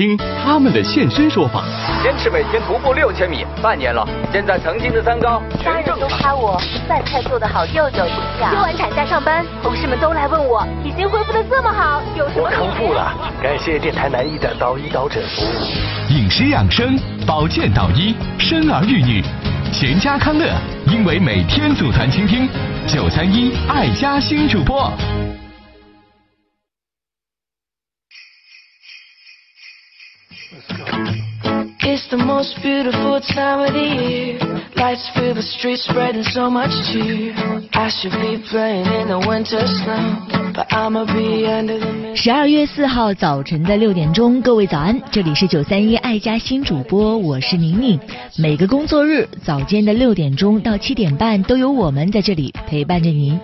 听他们的现身说法。坚持每天徒步六千米，半年了。现在曾经的三高家人都夸我饭菜做得好，又有营养。休完产假上班，同事们都来问我，已经恢复的这么好，有什么？我康复了，感谢电台南医的导医导诊服务。饮食养生，保健导医，生儿育女，全家康乐，因为每天组团倾听九三一爱家新主播。It's the most beautiful time of the year. Lights fill the streets, spreading so much cheer. I should be playing in the winter snow, but I'ma be under the. 十二月四号早晨的六点钟，各位早安，这里是九三一爱家新主播，我是宁宁。每个工作日早间的六点钟到七点半，都有我们在这里陪伴着您。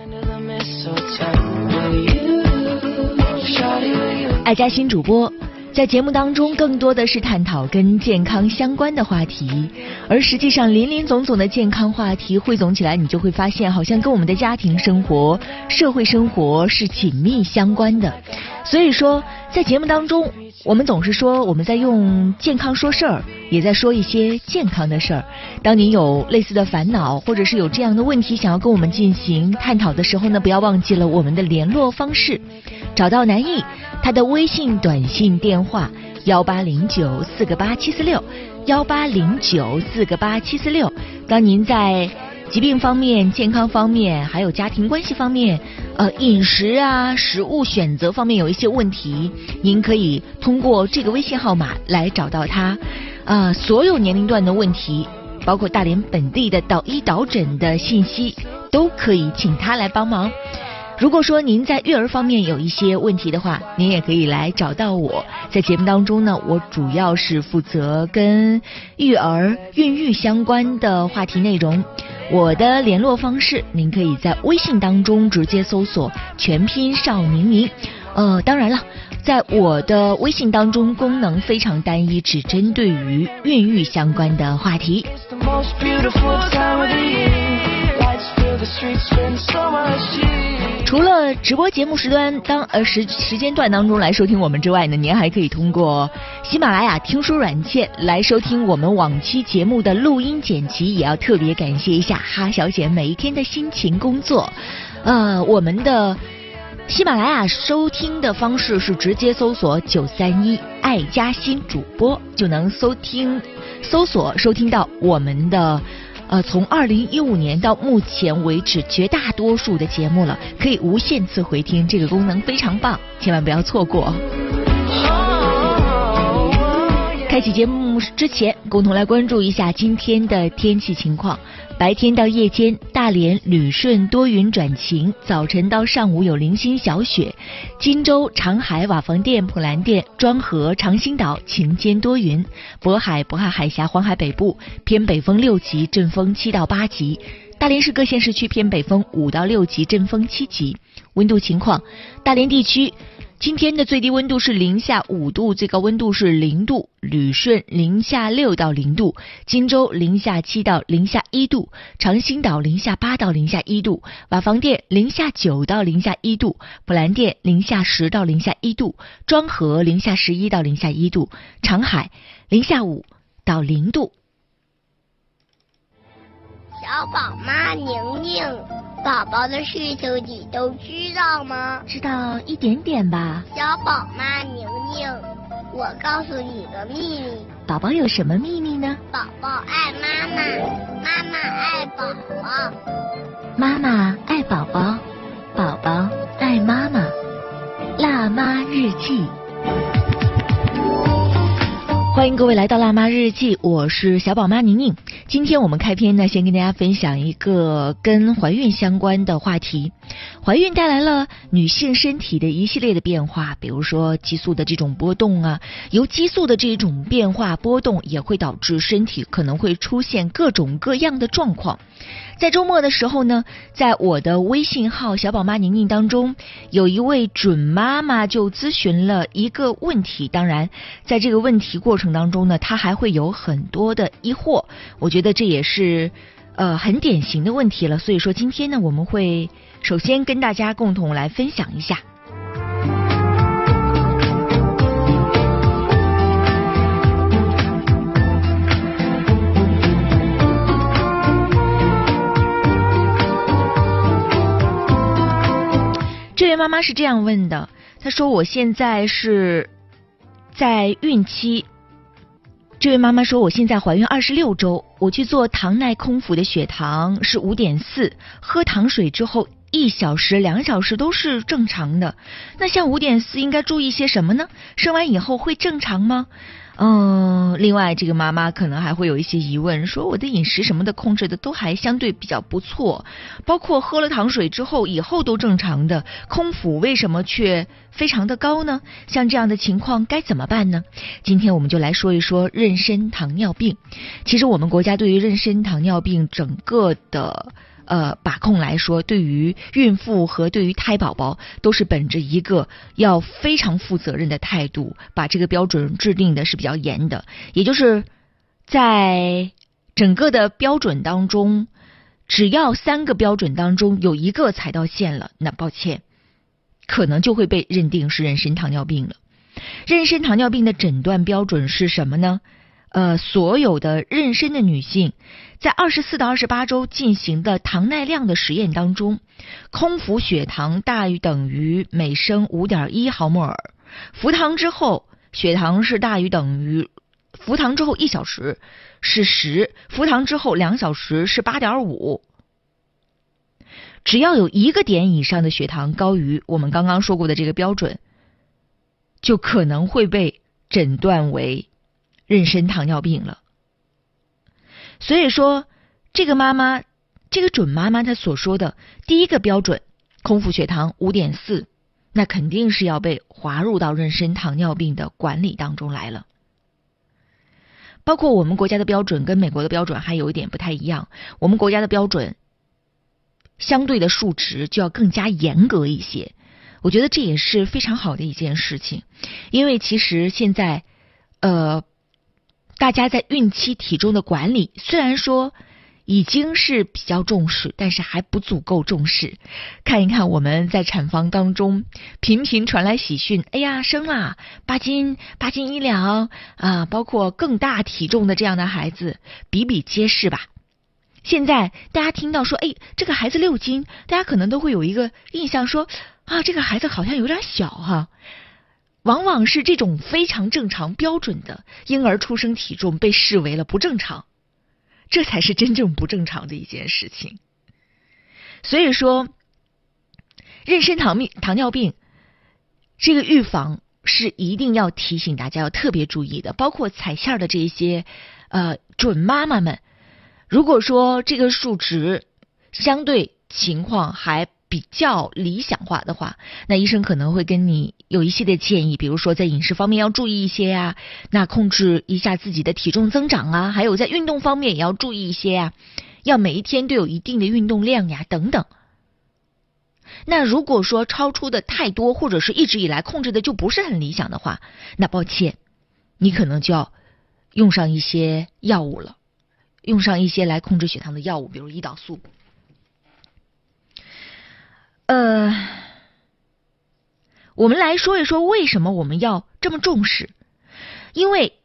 爱家新主播。在节目当中，更多的是探讨跟健康相关的话题，而实际上林林总总的健康话题汇总起来，你就会发现，好像跟我们的家庭生活、社会生活是紧密相关的。所以说，在节目当中，我们总是说我们在用健康说事儿，也在说一些健康的事儿。当您有类似的烦恼，或者是有这样的问题想要跟我们进行探讨的时候呢，不要忘记了我们的联络方式，找到南艺，他的微信、短信、电话幺八零九四个八七四六，幺八零九四个八七四六。当您在疾病方面、健康方面，还有家庭关系方面，呃，饮食啊、食物选择方面有一些问题，您可以通过这个微信号码来找到他。呃，所有年龄段的问题，包括大连本地的导医导诊的信息，都可以请他来帮忙。如果说您在育儿方面有一些问题的话，您也可以来找到我。在节目当中呢，我主要是负责跟育儿、孕育相关的话题内容。我的联络方式，您可以在微信当中直接搜索全拼少宁宁。呃，当然了，在我的微信当中，功能非常单一，只针对于孕育相关的话题。除了直播节目时段当呃时时间段当中来收听我们之外呢，您还可以通过喜马拉雅听书软件来收听我们往期节目的录音剪辑。也要特别感谢一下哈小姐每一天的辛勤工作。呃，我们的喜马拉雅收听的方式是直接搜索九三一爱家新主播就能收听搜索收听到我们的。呃，从二零一五年到目前为止，绝大多数的节目了，可以无限次回听，这个功能非常棒，千万不要错过。开启节目之前，共同来关注一下今天的天气情况。白天到夜间，大连旅顺多云转晴，早晨到上午有零星小雪。金州、长海、瓦房店、普兰店、庄河、长兴岛晴间多云。渤海、渤海海峡、黄海北部偏北风六级，阵风七到八级。大连市各县市区偏北风五到六级，阵风七级。温度情况，大连地区。今天的最低温度是零下五度，最高温度是零度。旅顺零下六到零度，荆州零下七到零下一度，长兴岛零下八到零下一度，瓦房店零下九到零下一度，普兰店零下十到零下一度，庄河零下十一到零下一度，长海零下五到零度。小宝妈宁宁，宝宝的事情你都知道吗？知道一点点吧。小宝妈宁宁，我告诉你个秘密，宝宝有什么秘密呢？宝宝爱妈妈，妈妈爱宝宝。妈妈爱宝宝，宝宝爱妈妈。辣妈日记。欢迎各位来到辣妈日记，我是小宝妈宁宁。今天我们开篇呢，先跟大家分享一个跟怀孕相关的话题。怀孕带来了女性身体的一系列的变化，比如说激素的这种波动啊，由激素的这种变化波动也会导致身体可能会出现各种各样的状况。在周末的时候呢，在我的微信号小宝妈宁宁当中，有一位准妈妈就咨询了一个问题。当然，在这个问题过程当中呢，她还会有很多的疑惑。我觉觉得这也是呃很典型的问题了所以说今天呢我们会首先跟大家共同来分享一下。这位妈妈是这样问的她说我现在是在孕期。这位妈妈说我现在怀孕二十六周。我去做糖耐空腹的血糖是五点四，喝糖水之后一小时、两小时都是正常的。那像五点四应该注意些什么呢？生完以后会正常吗？嗯，另外这个妈妈可能还会有一些疑问，说我的饮食什么的控制的都还相对比较不错，包括喝了糖水之后以后都正常的，空腹为什么却非常的高呢？像这样的情况该怎么办呢？今天我们就来说一说妊娠糖尿病。其实我们国家对于妊娠糖尿病整个的。呃，把控来说，对于孕妇和对于胎宝宝，都是本着一个要非常负责任的态度，把这个标准制定的是比较严的。也就是在整个的标准当中，只要三个标准当中有一个踩到线了，那抱歉，可能就会被认定是妊娠糖尿病了。妊娠糖尿病的诊断标准是什么呢？呃，所有的妊娠的女性，在二十四到二十八周进行的糖耐量的实验当中，空腹血糖大于等于每升五点一毫摩尔，服糖之后血糖是大于等于服糖之后一小时是十，服糖之后两小时是八点五。只要有一个点以上的血糖高于我们刚刚说过的这个标准，就可能会被诊断为。妊娠糖尿病了，所以说这个妈妈，这个准妈妈她所说的第一个标准，空腹血糖五点四，那肯定是要被划入到妊娠糖尿病的管理当中来了。包括我们国家的标准跟美国的标准还有一点不太一样，我们国家的标准相对的数值就要更加严格一些。我觉得这也是非常好的一件事情，因为其实现在呃。大家在孕期体重的管理，虽然说已经是比较重视，但是还不足够重视。看一看我们在产房当中频频传来喜讯，哎呀，生了八斤八斤一两啊，包括更大体重的这样的孩子比比皆是吧。现在大家听到说，哎，这个孩子六斤，大家可能都会有一个印象说，啊，这个孩子好像有点小哈。往往是这种非常正常标准的婴儿出生体重被视为了不正常，这才是真正不正常的一件事情。所以说，妊娠糖病糖尿病这个预防是一定要提醒大家要特别注意的，包括踩线的这些呃准妈妈们，如果说这个数值相对情况还。比较理想化的话，那医生可能会跟你有一系列建议，比如说在饮食方面要注意一些呀，那控制一下自己的体重增长啊，还有在运动方面也要注意一些呀，要每一天都有一定的运动量呀，等等。那如果说超出的太多，或者是一直以来控制的就不是很理想的话，那抱歉，你可能就要用上一些药物了，用上一些来控制血糖的药物，比如胰岛素。呃，我们来说一说为什么我们要这么重视？因为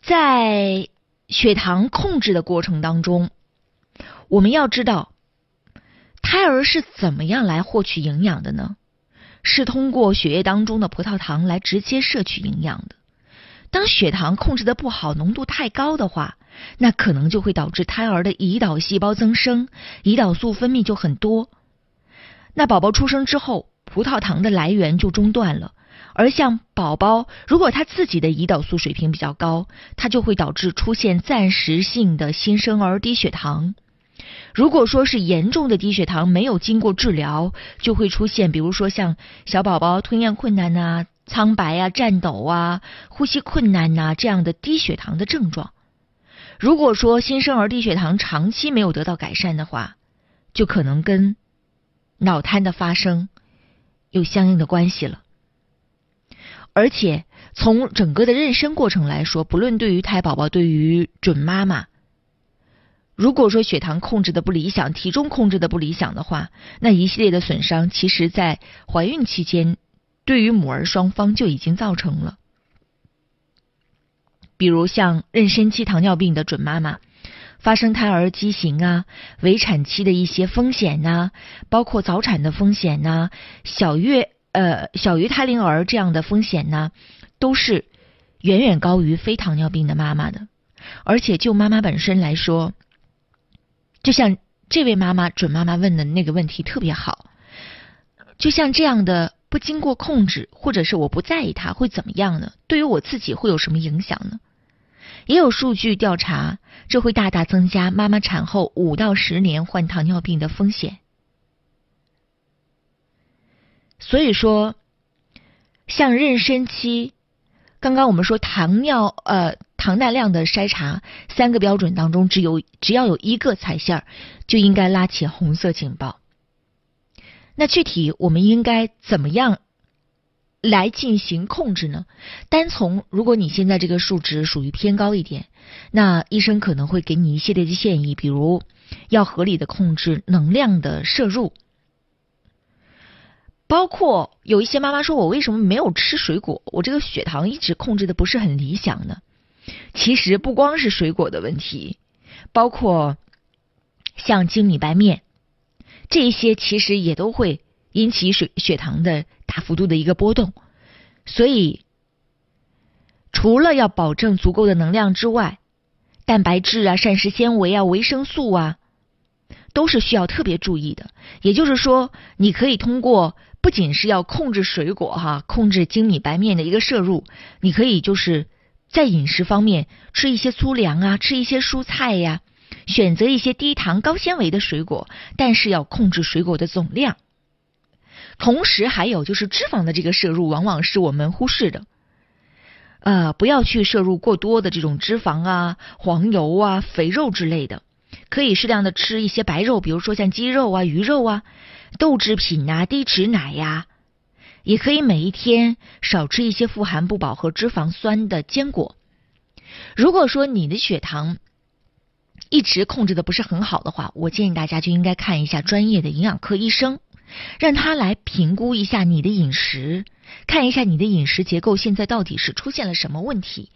在血糖控制的过程当中，我们要知道胎儿是怎么样来获取营养的呢？是通过血液当中的葡萄糖来直接摄取营养的。当血糖控制的不好，浓度太高的话。那可能就会导致胎儿的胰岛细胞增生，胰岛素分泌就很多。那宝宝出生之后，葡萄糖的来源就中断了。而像宝宝，如果他自己的胰岛素水平比较高，它就会导致出现暂时性的新生儿低血糖。如果说是严重的低血糖没有经过治疗，就会出现比如说像小宝宝吞咽困难呐、苍白啊、颤抖啊、呼吸困难呐这样的低血糖的症状。如果说新生儿低血糖长期没有得到改善的话，就可能跟脑瘫的发生有相应的关系了。而且从整个的妊娠过程来说，不论对于胎宝宝，对于准妈妈，如果说血糖控制的不理想，体重控制的不理想的话，那一系列的损伤，其实在怀孕期间，对于母儿双方就已经造成了。比如像妊娠期糖尿病的准妈妈，发生胎儿畸形啊、围产期的一些风险呐、包括早产的风险呐、小月呃小于胎龄儿这样的风险呢，都是远远高于非糖尿病的妈妈的。而且就妈妈本身来说，就像这位妈妈准妈妈问的那个问题特别好，就像这样的不经过控制，或者是我不在意它会怎么样呢？对于我自己会有什么影响呢？也有数据调查，这会大大增加妈妈产后五到十年患糖尿病的风险。所以说，像妊娠期，刚刚我们说糖尿呃糖耐量的筛查三个标准当中，只有只要有一个踩线儿，就应该拉起红色警报。那具体我们应该怎么样来进行控制呢？单从如果你现在这个数值属于偏高一点，那医生可能会给你一系列的建议，比如要合理的控制能量的摄入。包括有一些妈妈说，我为什么没有吃水果？我这个血糖一直控制的不是很理想呢？其实不光是水果的问题，包括像精米白面这些，其实也都会引起水血糖的大幅度的一个波动。所以，除了要保证足够的能量之外，蛋白质啊、膳食纤维啊、维生素啊，都是需要特别注意的。也就是说，你可以通过。不仅是要控制水果哈，控制精米白面的一个摄入，你可以就是在饮食方面吃一些粗粮啊，吃一些蔬菜呀，选择一些低糖高纤维的水果，但是要控制水果的总量。同时还有就是脂肪的这个摄入，往往是我们忽视的。呃，不要去摄入过多的这种脂肪啊、黄油啊、肥肉之类的，可以适量的吃一些白肉，比如说像鸡肉啊、鱼肉啊。豆制品呐，低脂奶呀，也可以每一天少吃一些富含不饱和脂肪酸的坚果。如果说你的血糖一直控制的不是很好的话，我建议大家就应该看一下专业的营养科医生，让他来评估一下你的饮食，看一下你的饮食结构现在到底是出现了什么问题。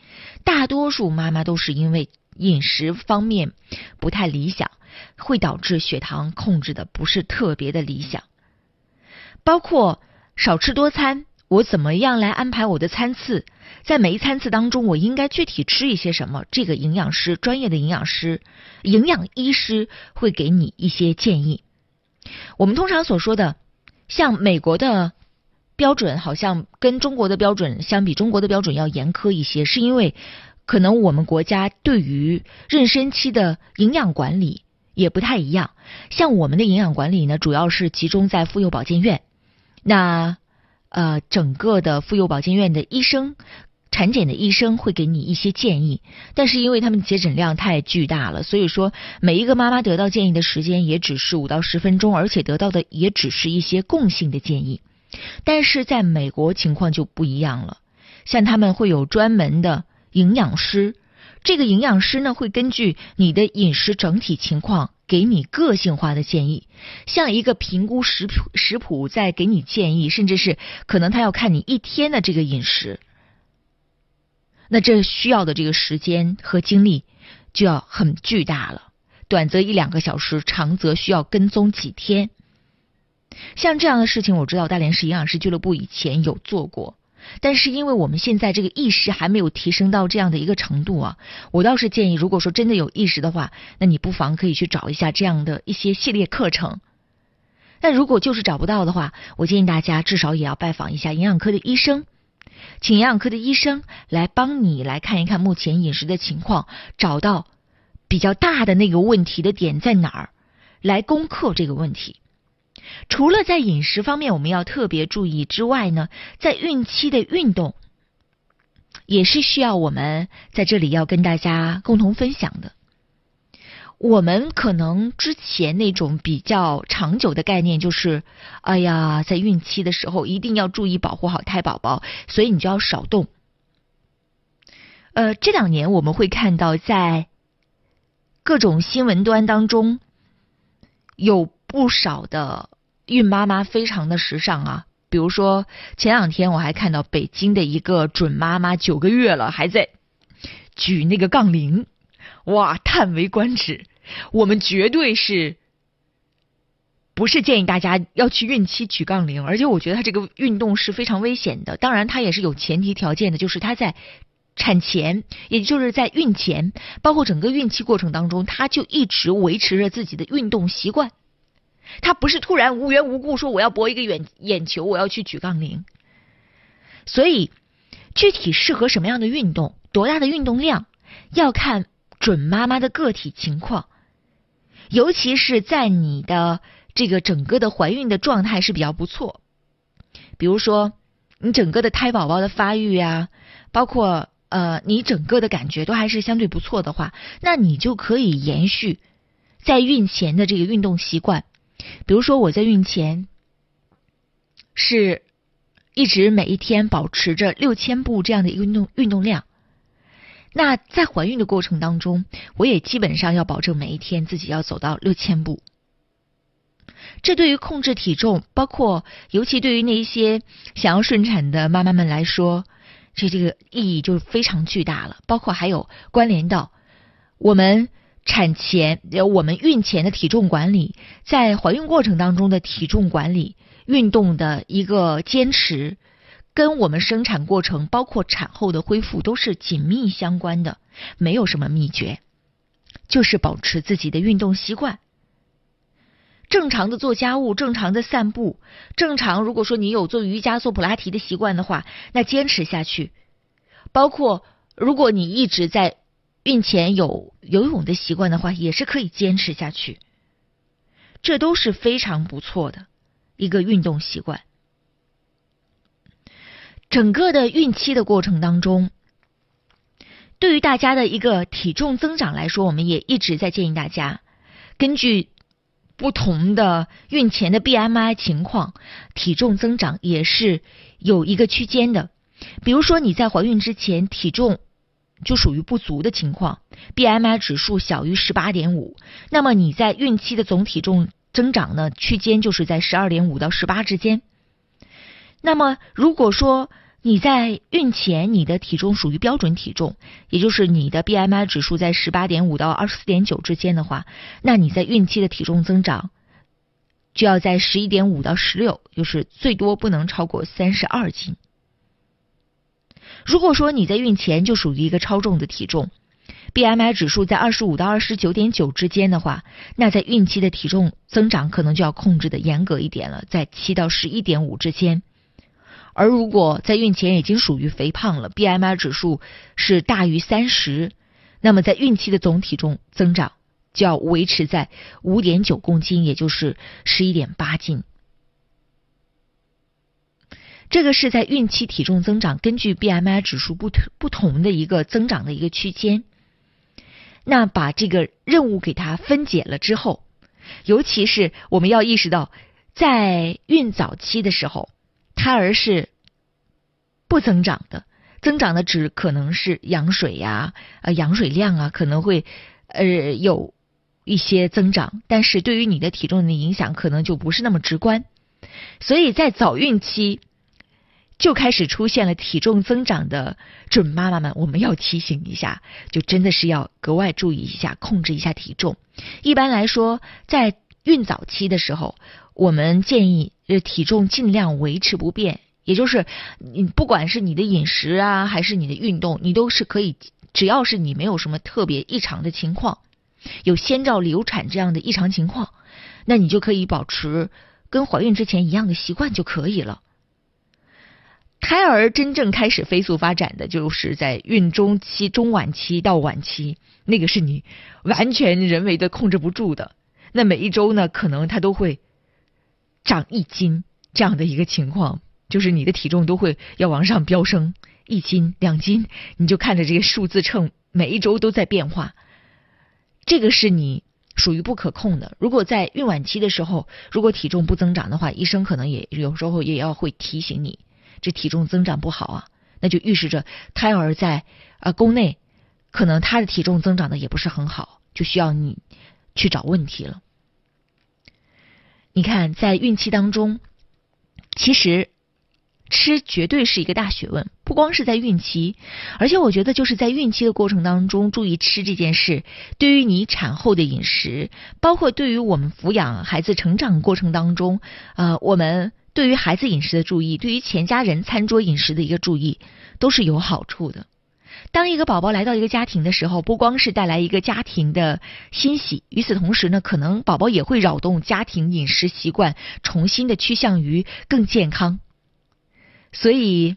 大多数妈妈都是因为饮食方面不太理想。会导致血糖控制的不是特别的理想，包括少吃多餐，我怎么样来安排我的餐次？在每一餐次当中，我应该具体吃一些什么？这个营养师、专业的营养师、营养医师会给你一些建议。我们通常所说的，像美国的标准，好像跟中国的标准相比，中国的标准要严苛一些，是因为可能我们国家对于妊娠期的营养管理。也不太一样，像我们的营养管理呢，主要是集中在妇幼保健院。那呃，整个的妇幼保健院的医生、产检的医生会给你一些建议，但是因为他们接诊量太巨大了，所以说每一个妈妈得到建议的时间也只是五到十分钟，而且得到的也只是一些共性的建议。但是在美国情况就不一样了，像他们会有专门的营养师。这个营养师呢，会根据你的饮食整体情况，给你个性化的建议，像一个评估食谱食谱在给你建议，甚至是可能他要看你一天的这个饮食，那这需要的这个时间和精力就要很巨大了，短则一两个小时，长则需要跟踪几天。像这样的事情，我知道大连市营养师俱乐部以前有做过。但是因为我们现在这个意识还没有提升到这样的一个程度啊，我倒是建议，如果说真的有意识的话，那你不妨可以去找一下这样的一些系列课程。但如果就是找不到的话，我建议大家至少也要拜访一下营养科的医生，请营养科的医生来帮你来看一看目前饮食的情况，找到比较大的那个问题的点在哪儿，来攻克这个问题。除了在饮食方面我们要特别注意之外呢，在孕期的运动也是需要我们在这里要跟大家共同分享的。我们可能之前那种比较长久的概念就是，哎呀，在孕期的时候一定要注意保护好胎宝宝，所以你就要少动。呃，这两年我们会看到在各种新闻端当中有不少的。孕妈妈非常的时尚啊，比如说前两天我还看到北京的一个准妈妈九个月了还在举那个杠铃，哇，叹为观止。我们绝对是不是建议大家要去孕期举杠铃？而且我觉得它这个运动是非常危险的。当然，它也是有前提条件的，就是它在产前，也就是在孕前，包括整个孕期过程当中，他就一直维持着自己的运动习惯。他不是突然无缘无故说我要博一个眼眼球，我要去举杠铃。所以，具体适合什么样的运动，多大的运动量，要看准妈妈的个体情况。尤其是在你的这个整个的怀孕的状态是比较不错，比如说你整个的胎宝宝的发育啊，包括呃你整个的感觉都还是相对不错的话，那你就可以延续在孕前的这个运动习惯。比如说我在孕前是一直每一天保持着六千步这样的一个运动运动量。那在怀孕的过程当中，我也基本上要保证每一天自己要走到六千步。这对于控制体重，包括尤其对于那一些想要顺产的妈妈们来说，这这个意义就非常巨大了。包括还有关联到我们产前、呃我们孕前的体重管理，在怀孕过程当中的体重管理、运动的一个坚持。跟我们生产过程，包括产后的恢复，都是紧密相关的，没有什么秘诀，就是保持自己的运动习惯，正常的做家务，正常的散步，正常。如果说你有做瑜伽、做普拉提的习惯的话，那坚持下去。包括如果你一直在孕前有游泳的习惯的话，也是可以坚持下去。这都是非常不错的一个运动习惯。整个的孕期的过程当中，对于大家的一个体重增长来说，我们也一直在建议大家，根据不同的孕前的 BMI 情况，体重增长也是有一个区间的。比如说你在怀孕之前体重就属于不足的情况，BMI 指数小于十八点五，那么你在孕期的总体重增长呢区间就是在十二点五到十八之间。那么如果说你在孕前，你的体重属于标准体重，也就是你的 BMI 指数在十八点五到二十四点九之间的话，那你在孕期的体重增长就要在十一点五到十六，就是最多不能超过三十二斤。如果说你在孕前就属于一个超重的体重，BMI 指数在二十五到二十九点九之间的话，那在孕期的体重增长可能就要控制的严格一点了，在七到十一点五之间。而如果在孕前已经属于肥胖了，BMI 指数是大于三十，那么在孕期的总体重增长就要维持在五点九公斤，也就是十一点八斤。这个是在孕期体重增长，根据 BMI 指数不同不同的一个增长的一个区间。那把这个任务给它分解了之后，尤其是我们要意识到，在孕早期的时候。胎儿是不增长的，增长的只可能是羊水呀，呃，羊水量啊，可能会呃有一些增长，但是对于你的体重的影响可能就不是那么直观。所以在早孕期就开始出现了体重增长的准妈妈们，我们要提醒一下，就真的是要格外注意一下，控制一下体重。一般来说，在孕早期的时候，我们建议。呃体重尽量维持不变，也就是你不管是你的饮食啊，还是你的运动，你都是可以，只要是你没有什么特别异常的情况，有先兆流产这样的异常情况，那你就可以保持跟怀孕之前一样的习惯就可以了。胎儿真正开始飞速发展的，就是在孕中期、中晚期到晚期，那个是你完全人为的控制不住的。那每一周呢，可能它都会。长一斤这样的一个情况，就是你的体重都会要往上飙升一斤两斤，你就看着这个数字秤每一周都在变化，这个是你属于不可控的。如果在孕晚期的时候，如果体重不增长的话，医生可能也有时候也要会提醒你，这体重增长不好啊，那就预示着胎儿在啊宫内可能他的体重增长的也不是很好，就需要你去找问题了。你看，在孕期当中，其实吃绝对是一个大学问，不光是在孕期，而且我觉得就是在孕期的过程当中，注意吃这件事，对于你产后的饮食，包括对于我们抚养孩子成长过程当中，呃，我们对于孩子饮食的注意，对于全家人餐桌饮食的一个注意，都是有好处的。当一个宝宝来到一个家庭的时候，不光是带来一个家庭的欣喜，与此同时呢，可能宝宝也会扰动家庭饮食习惯，重新的趋向于更健康。所以，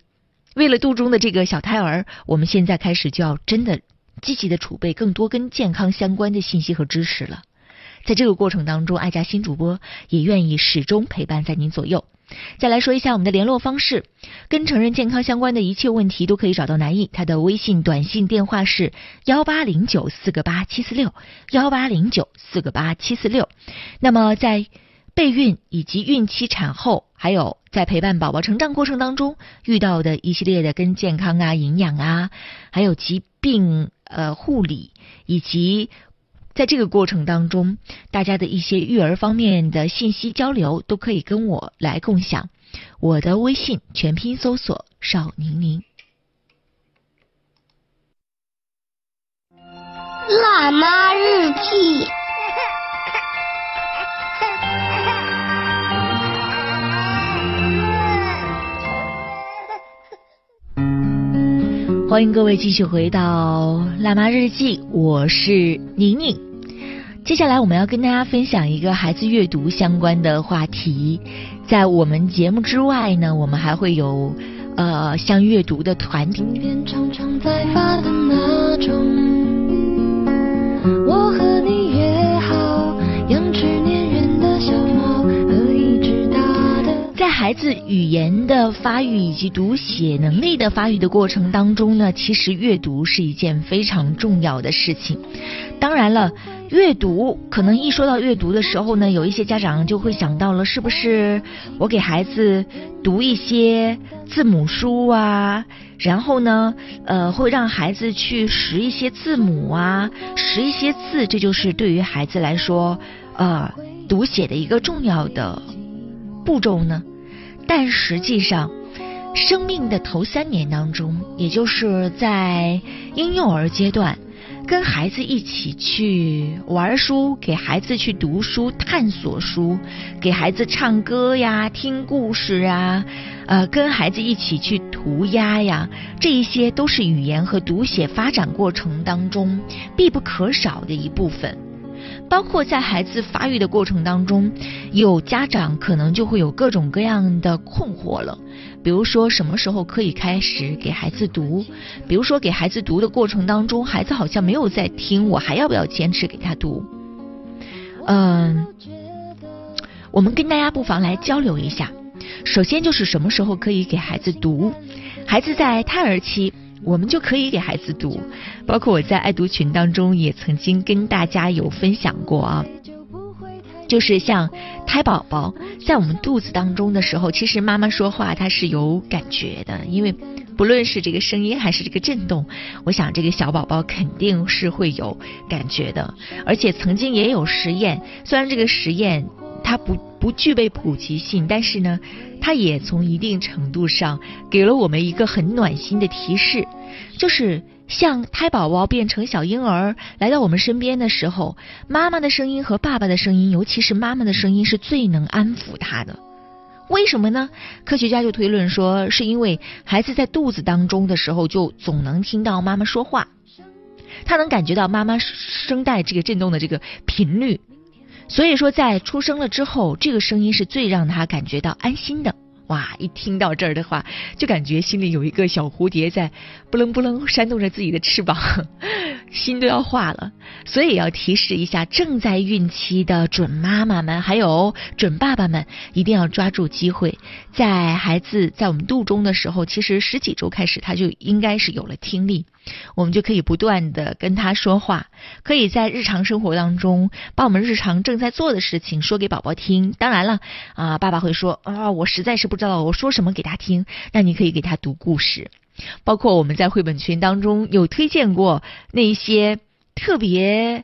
为了肚中的这个小胎儿，我们现在开始就要真的积极的储备更多跟健康相关的信息和知识了。在这个过程当中，爱家新主播也愿意始终陪伴在您左右。再来说一下我们的联络方式，跟成人健康相关的一切问题都可以找到南艺，他的微信、短信、电话是幺八零九四个八七四六幺八零九四个八七四六。那么在备孕以及孕期、产后，还有在陪伴宝宝成长过程当中遇到的一系列的跟健康啊、营养啊，还有疾病呃护理以及。在这个过程当中，大家的一些育儿方面的信息交流都可以跟我来共享。我的微信全拼搜索“邵宁宁”。辣妈日记。欢迎各位继续回到《辣妈日记》，我是宁宁。接下来我们要跟大家分享一个孩子阅读相关的话题。在我们节目之外呢，我们还会有呃像阅读的团体。我孩子语言的发育以及读写能力的发育的过程当中呢，其实阅读是一件非常重要的事情。当然了。阅读可能一说到阅读的时候呢，有一些家长就会想到了，是不是我给孩子读一些字母书啊，然后呢，呃，会让孩子去识一些字母啊，识一些字，这就是对于孩子来说，呃，读写的一个重要的步骤呢？但实际上，生命的头三年当中，也就是在婴幼儿阶段。跟孩子一起去玩书，给孩子去读书、探索书，给孩子唱歌呀、听故事啊，呃，跟孩子一起去涂鸦呀，这一些都是语言和读写发展过程当中必不可少的一部分。包括在孩子发育的过程当中，有家长可能就会有各种各样的困惑了。比如说什么时候可以开始给孩子读？比如说给孩子读的过程当中，孩子好像没有在听，我还要不要坚持给他读？嗯，我们跟大家不妨来交流一下。首先就是什么时候可以给孩子读？孩子在胎儿期，我们就可以给孩子读。包括我在爱读群当中也曾经跟大家有分享过啊。就是像胎宝宝在我们肚子当中的时候，其实妈妈说话她是有感觉的，因为不论是这个声音还是这个震动，我想这个小宝宝肯定是会有感觉的。而且曾经也有实验，虽然这个实验它不不具备普及性，但是呢，它也从一定程度上给了我们一个很暖心的提示，就是。像胎宝宝变成小婴儿来到我们身边的时候，妈妈的声音和爸爸的声音，尤其是妈妈的声音是最能安抚他的。为什么呢？科学家就推论说，是因为孩子在肚子当中的时候就总能听到妈妈说话，他能感觉到妈妈声带这个震动的这个频率，所以说在出生了之后，这个声音是最让他感觉到安心的。哇，一听到这儿的话，就感觉心里有一个小蝴蝶在不棱不棱扇动着自己的翅膀，心都要化了。所以要提示一下正在孕期的准妈妈们，还有准爸爸们，一定要抓住机会，在孩子在我们肚中的时候，其实十几周开始他就应该是有了听力。我们就可以不断的跟他说话，可以在日常生活当中把我们日常正在做的事情说给宝宝听。当然了，啊，爸爸会说啊，我实在是不知道我说什么给他听。那你可以给他读故事，包括我们在绘本群当中有推荐过那些特别。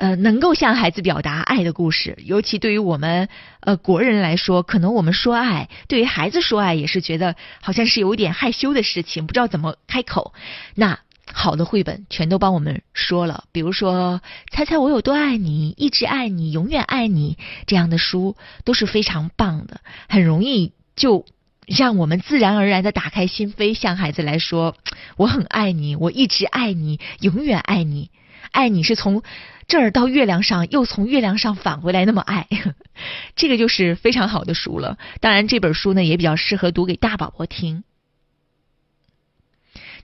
呃，能够向孩子表达爱的故事，尤其对于我们呃国人来说，可能我们说爱，对于孩子说爱也是觉得好像是有一点害羞的事情，不知道怎么开口。那好的绘本全都帮我们说了，比如说《猜猜我有多爱你》《一直爱你》《永远爱你》这样的书都是非常棒的，很容易就让我们自然而然的打开心扉，向孩子来说：“我很爱你，我一直爱你，永远爱你。”爱你是从这儿到月亮上，又从月亮上返回来，那么爱，这个就是非常好的书了。当然，这本书呢也比较适合读给大宝宝听。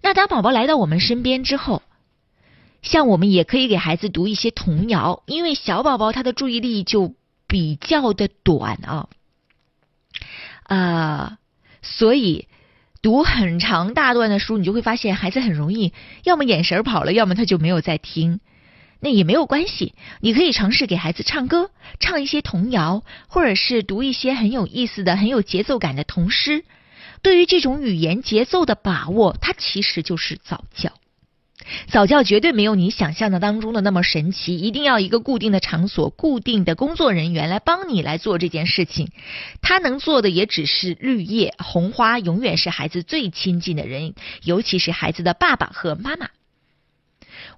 那当宝宝来到我们身边之后，像我们也可以给孩子读一些童谣，因为小宝宝他的注意力就比较的短啊，啊，所以。读很长大段的书，你就会发现孩子很容易，要么眼神跑了，要么他就没有在听。那也没有关系，你可以尝试给孩子唱歌，唱一些童谣，或者是读一些很有意思的、很有节奏感的童诗。对于这种语言节奏的把握，它其实就是早教。早教绝对没有你想象的当中的那么神奇，一定要一个固定的场所、固定的工作人员来帮你来做这件事情。他能做的也只是绿叶红花，永远是孩子最亲近的人，尤其是孩子的爸爸和妈妈。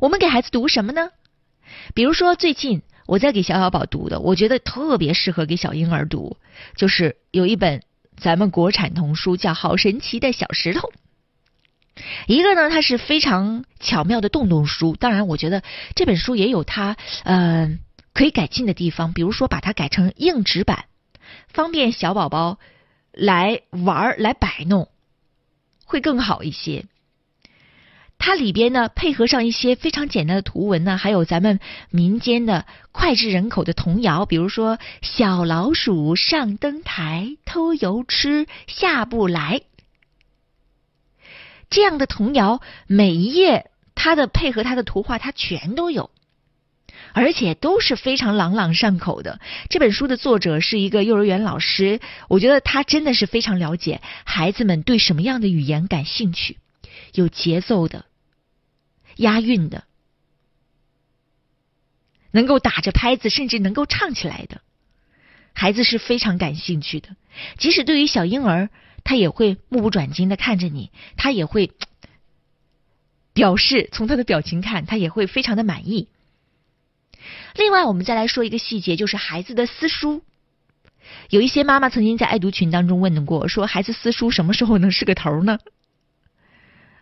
我们给孩子读什么呢？比如说最近我在给小小宝读的，我觉得特别适合给小婴儿读，就是有一本咱们国产童书，叫《好神奇的小石头》。一个呢，它是非常巧妙的洞洞书。当然，我觉得这本书也有它呃可以改进的地方，比如说把它改成硬纸板，方便小宝宝来玩来摆弄，会更好一些。它里边呢，配合上一些非常简单的图文呢，还有咱们民间的脍炙人口的童谣，比如说“小老鼠上灯台，偷油吃，下不来”。这样的童谣，每一页它的配合它的图画，它全都有，而且都是非常朗朗上口的。这本书的作者是一个幼儿园老师，我觉得他真的是非常了解孩子们对什么样的语言感兴趣，有节奏的、押韵的，能够打着拍子，甚至能够唱起来的，孩子是非常感兴趣的。即使对于小婴儿。他也会目不转睛的看着你，他也会表示从他的表情看，他也会非常的满意。另外，我们再来说一个细节，就是孩子的撕书。有一些妈妈曾经在爱读群当中问过，说孩子撕书什么时候能是个头呢？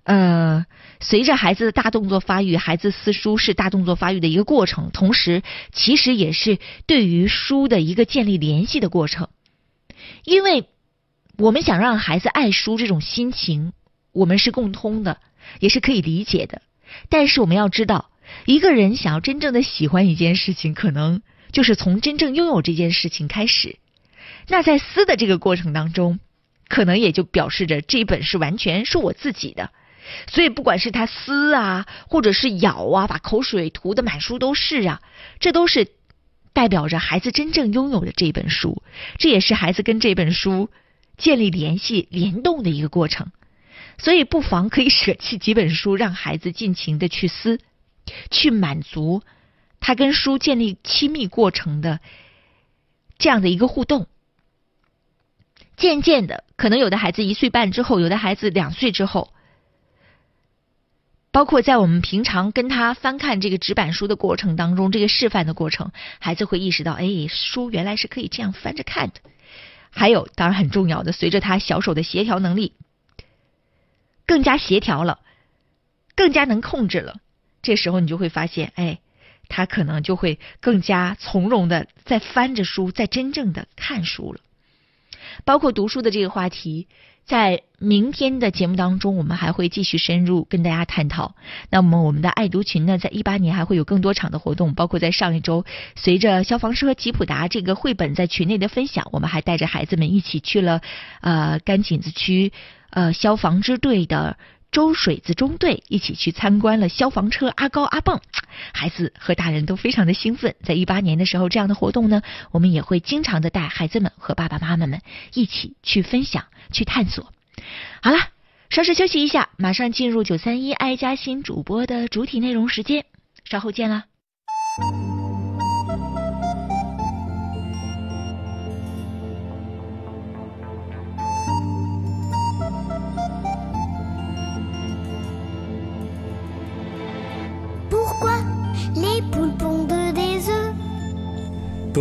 呃，随着孩子的大动作发育，孩子撕书是大动作发育的一个过程，同时其实也是对于书的一个建立联系的过程，因为。我们想让孩子爱书这种心情，我们是共通的，也是可以理解的。但是我们要知道，一个人想要真正的喜欢一件事情，可能就是从真正拥有这件事情开始。那在撕的这个过程当中，可能也就表示着这一本是完全是我自己的。所以不管是他撕啊，或者是咬啊，把口水涂的满书都是啊，这都是代表着孩子真正拥有的这本书。这也是孩子跟这本书。建立联系、联动的一个过程，所以不妨可以舍弃几本书，让孩子尽情的去撕，去满足他跟书建立亲密过程的这样的一个互动。渐渐的，可能有的孩子一岁半之后，有的孩子两岁之后，包括在我们平常跟他翻看这个纸板书的过程当中，这个示范的过程，孩子会意识到，哎，书原来是可以这样翻着看的。还有，当然很重要的，随着他小手的协调能力更加协调了，更加能控制了，这时候你就会发现，哎，他可能就会更加从容的在翻着书，在真正的看书了。包括读书的这个话题。在明天的节目当中，我们还会继续深入跟大家探讨。那么我们的爱读群呢，在一八年还会有更多场的活动，包括在上一周，随着消防车吉普达这个绘本在群内的分享，我们还带着孩子们一起去了呃甘井子区呃消防支队的周水子中队，一起去参观了消防车阿高阿蹦，孩子和大人都非常的兴奋。在一八年的时候，这样的活动呢，我们也会经常的带孩子们和爸爸妈妈们一起去分享。去探索。好了，稍事休息一下，马上进入九三一爱家新主播的主体内容时间，稍后见了。